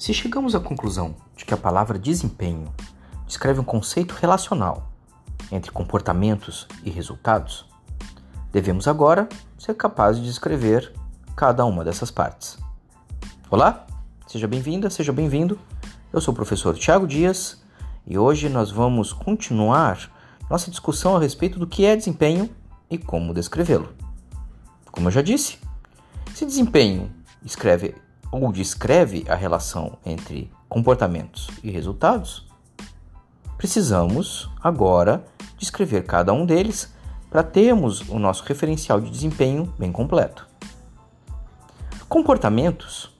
Se chegamos à conclusão de que a palavra desempenho descreve um conceito relacional entre comportamentos e resultados, devemos agora ser capazes de descrever cada uma dessas partes. Olá, seja bem-vinda, seja bem-vindo. Eu sou o professor Tiago Dias e hoje nós vamos continuar nossa discussão a respeito do que é desempenho e como descrevê-lo. Como eu já disse, se desempenho escreve ou descreve a relação entre comportamentos e resultados, precisamos agora descrever cada um deles para termos o nosso referencial de desempenho bem completo. Comportamentos,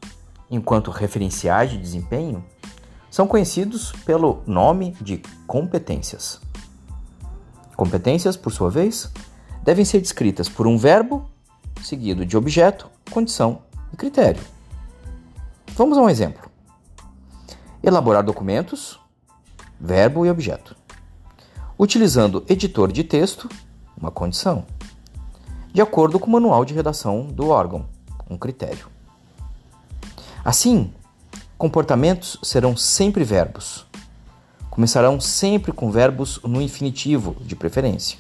enquanto referenciais de desempenho, são conhecidos pelo nome de competências. Competências, por sua vez, devem ser descritas por um verbo seguido de objeto, condição e critério. Vamos a um exemplo. Elaborar documentos, verbo e objeto. Utilizando editor de texto, uma condição. De acordo com o manual de redação do órgão, um critério. Assim, comportamentos serão sempre verbos. Começarão sempre com verbos no infinitivo, de preferência.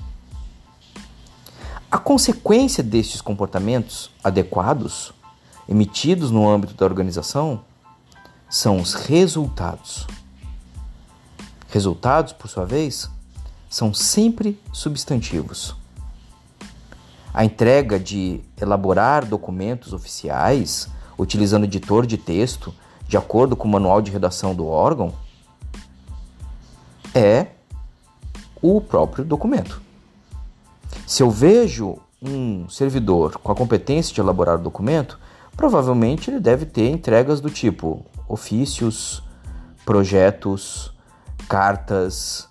A consequência destes comportamentos adequados emitidos no âmbito da organização são os resultados. Resultados, por sua vez, são sempre substantivos. A entrega de elaborar documentos oficiais utilizando editor de texto de acordo com o manual de redação do órgão é o próprio documento. Se eu vejo um servidor com a competência de elaborar o documento, provavelmente ele deve ter entregas do tipo ofícios, projetos, cartas,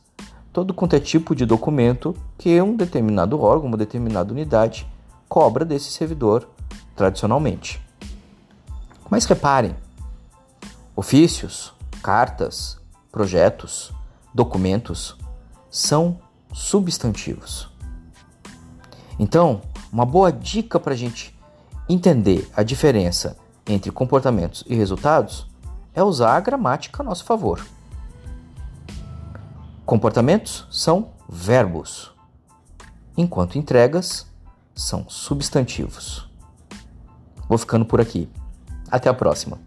todo quanto é tipo de documento que um determinado órgão, uma determinada unidade cobra desse servidor tradicionalmente. Mas reparem, ofícios, cartas, projetos, documentos são substantivos. Então, uma boa dica para a gente Entender a diferença entre comportamentos e resultados é usar a gramática a nosso favor. Comportamentos são verbos, enquanto entregas são substantivos. Vou ficando por aqui. Até a próxima.